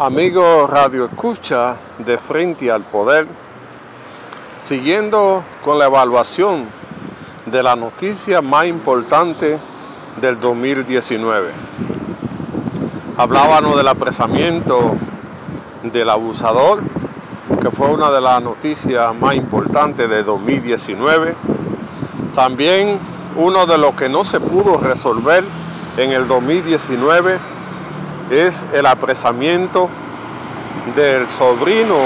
Amigo Radio Escucha de Frente al Poder, siguiendo con la evaluación de la noticia más importante del 2019. Hablábamos del apresamiento del abusador, que fue una de las noticias más importantes de 2019. También uno de los que no se pudo resolver en el 2019 es el apresamiento del sobrino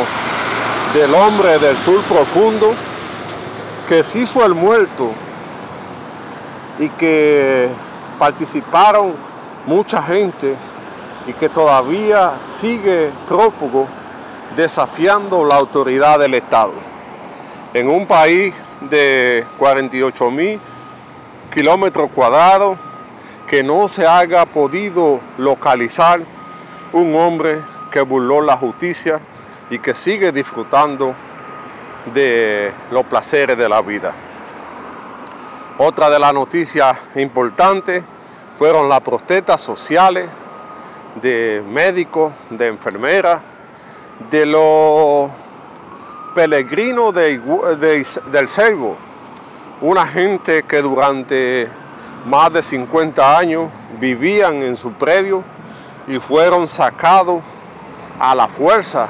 del hombre del sur profundo que se hizo el muerto y que participaron mucha gente y que todavía sigue prófugo desafiando la autoridad del Estado. En un país de 48 mil kilómetros cuadrados, que no se haya podido localizar un hombre que burló la justicia y que sigue disfrutando de los placeres de la vida. Otra de las noticias importantes fueron las protestas sociales de médicos, de enfermeras, de los peregrinos del Cervo, una gente que durante más de 50 años vivían en su predio y fueron sacados a la fuerza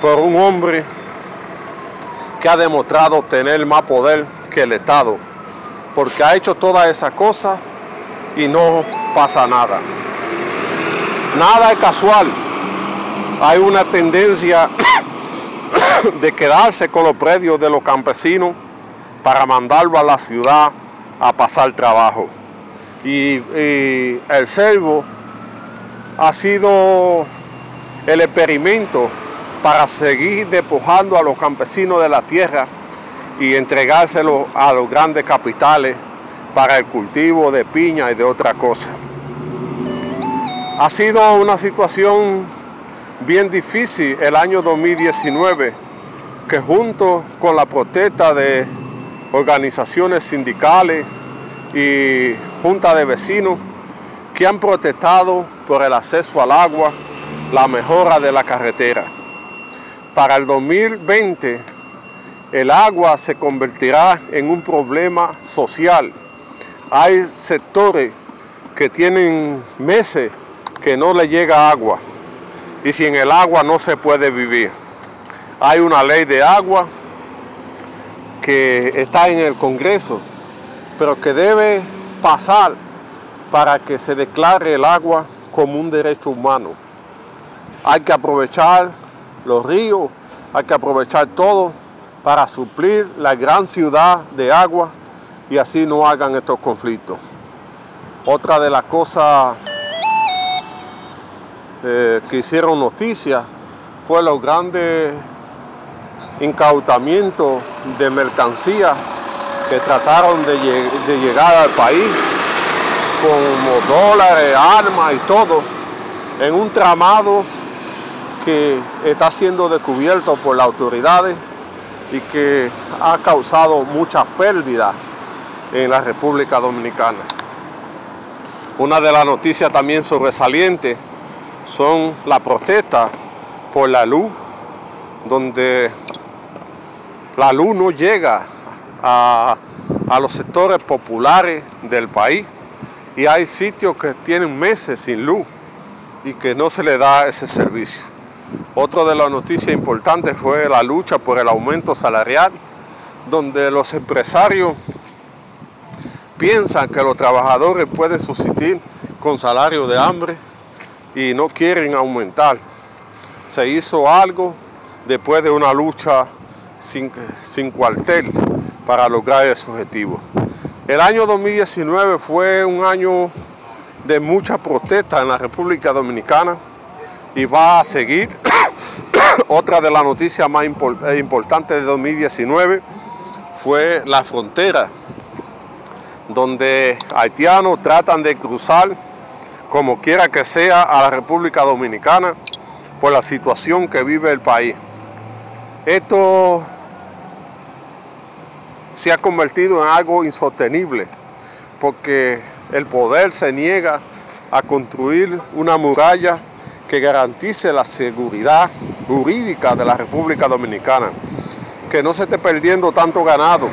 por un hombre que ha demostrado tener más poder que el Estado, porque ha hecho todas esas cosas y no pasa nada. Nada es casual. Hay una tendencia de quedarse con los predios de los campesinos para mandarlo a la ciudad a pasar trabajo. Y, el servo ha sido el experimento para seguir despojando a los campesinos de la tierra y entregárselo a los grandes capitales para el cultivo de piña y de otra cosa. Ha sido una situación bien difícil el año 2019, que junto con la protesta de organizaciones sindicales y junta de vecinos que han protestado por el acceso al agua, la mejora de la carretera. Para el 2020, el agua se convertirá en un problema social. Hay sectores que tienen meses que no le llega agua y sin el agua no se puede vivir. Hay una ley de agua que está en el Congreso, pero que debe pasar para que se declare el agua como un derecho humano. Hay que aprovechar los ríos, hay que aprovechar todo para suplir la gran ciudad de agua y así no hagan estos conflictos. Otra de las cosas eh, que hicieron noticia fue los grandes incautamientos de mercancía que trataron de, llegar al país, como dólares, armas y todo, en un tramado que está siendo descubierto por las autoridades y que ha causado mucha pérdida en la República Dominicana. Una de las noticias también sobresalientes son las protestas por la luz, donde la luz no llega a, los sectores populares del país y hay sitios que tienen meses sin luz y que no se le da ese servicio. Otra de las noticias importantes fue la lucha por el aumento salarial, donde los empresarios piensan que los trabajadores pueden subsistir con salario de hambre y no quieren aumentar. Se hizo algo después de una lucha sin, sin cuartel para lograr ese objetivo. El año 2019 fue un año de mucha protesta en la República Dominicana y va a seguir. Otra de las noticias más eh, importantes de 2019 fue la frontera, donde haitianos tratan de cruzar como quiera que sea, a la República Dominicana por la situación que vive el país. Esto se ha convertido en algo insostenible porque el poder se niega a construir una muralla que garantice la seguridad jurídica de la República Dominicana, que no se esté perdiendo tanto ganado,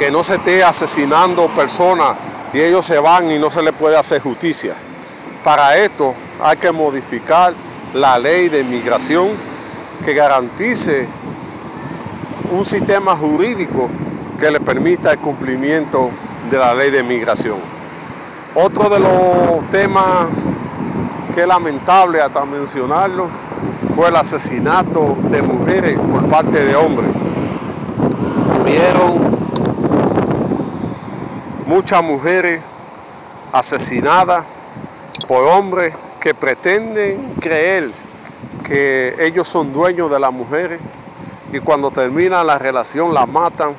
que no se esté asesinando personas y ellos se van y no se les puede hacer justicia. Para esto hay que modificar la ley de inmigración que garantice un sistema jurídico que le permita el cumplimiento de la ley de inmigración. Otro de los temas que es lamentable hasta mencionarlo fue el asesinato de mujeres por parte de hombres. Vieron muchas mujeres asesinadas por hombres que pretenden creer que ellos son dueños de las mujeres y cuando termina la relación la matan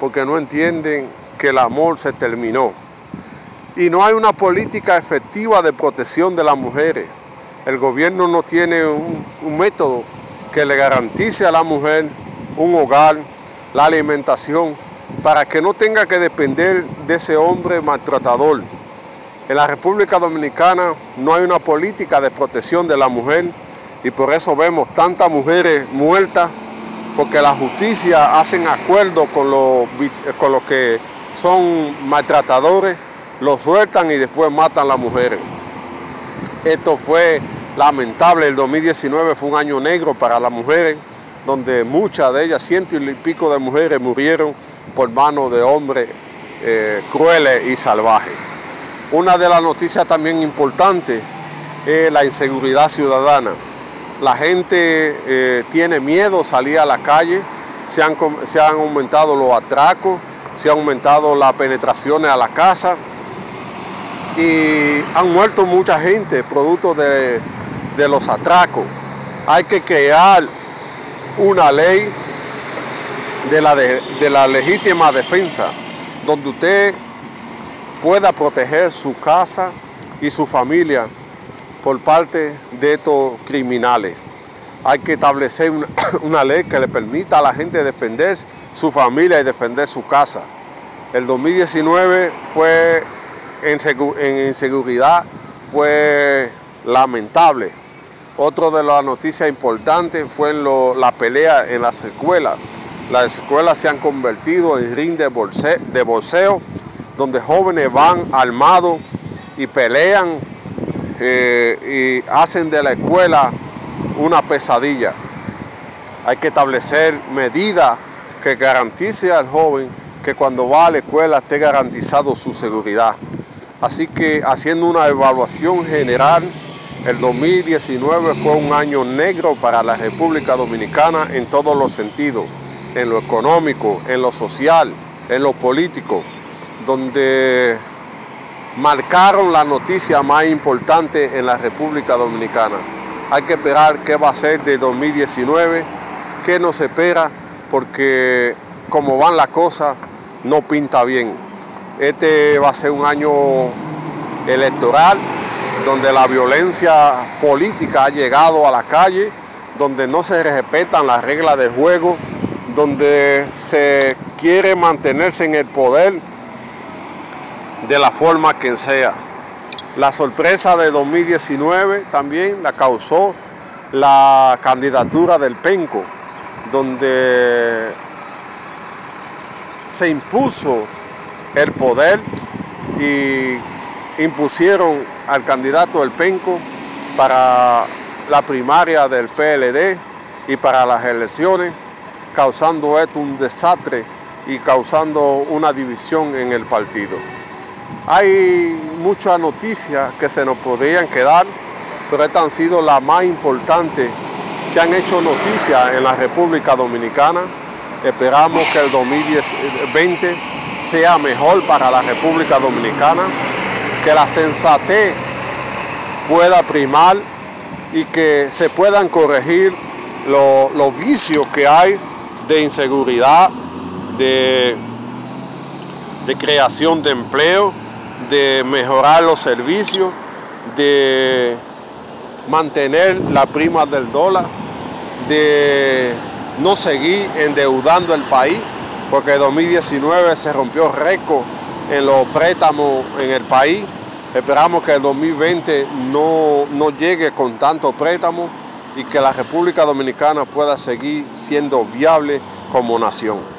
porque no entienden que el amor se terminó. Y no hay una política efectiva de protección de las mujeres. El gobierno no tiene un, un método que le garantice a la mujer un hogar, la alimentación, para que no tenga que depender de ese hombre maltratador. En la República Dominicana no hay una política de protección de la mujer y por eso vemos tantas mujeres muertas porque la justicia hacen acuerdo con los, con los que son maltratadores, los sueltan y después matan a las mujeres. Esto fue lamentable, el 2019 fue un año negro para las mujeres, donde muchas de ellas, ciento y pico de mujeres murieron por manos de hombres eh, crueles y salvajes. Una de las noticias también importantes es la inseguridad ciudadana. La gente eh, tiene miedo salir a la calle, se han, se han aumentado los atracos, se han aumentado las penetraciones a la casa y han muerto mucha gente producto de, de los atracos. Hay que crear una ley de la, de, la legítima defensa, donde usted pueda proteger su casa y su familia por parte de estos criminales. Hay que establecer una, ley que le permita a la gente defender su familia y defender su casa. El 2019 fue en, en inseguridad, fue lamentable. Otro de las noticias importantes fue en lo, la pelea en las escuelas. Las escuelas se han convertido en ring de, bolseo, de bolseo donde jóvenes van armados y pelean eh, y hacen de la escuela una pesadilla. Hay que establecer medidas que garantice al joven que cuando va a la escuela esté garantizado su seguridad. Así que haciendo una evaluación general, el 2019 fue un año negro para la República Dominicana en todos los sentidos en lo económico, en lo social, en lo político, donde marcaron la noticia más importante en la República Dominicana. Hay que esperar qué va a ser de 2019, qué nos espera, porque como van las cosas, no pinta bien. Este va a ser un año electoral donde la violencia política ha llegado a la calle, donde no se respetan las reglas del juego, donde se quiere mantenerse en el poder de la forma que sea. La sorpresa de 2019 también la causó la candidatura del Penco, donde se impuso el poder y impusieron al candidato del Penco para la primaria del PLD y para las elecciones causando esto un desastre y causando una división en el partido. Hay muchas noticias que se nos podrían quedar, pero estas han sido las más importantes que han hecho noticia en la República Dominicana. Esperamos que el 2020 sea mejor para la República Dominicana, que la sensatez pueda primar y que se puedan corregir los, vicios que hay de inseguridad, de creación de empleo, de mejorar los servicios, de mantener la prima del dólar, de no seguir endeudando el país, porque en 2019 se rompió récord en los préstamos en el país Esperamos que el 2020 no, no llegue con tanto préstamo y que la República Dominicana pueda seguir siendo viable como nación.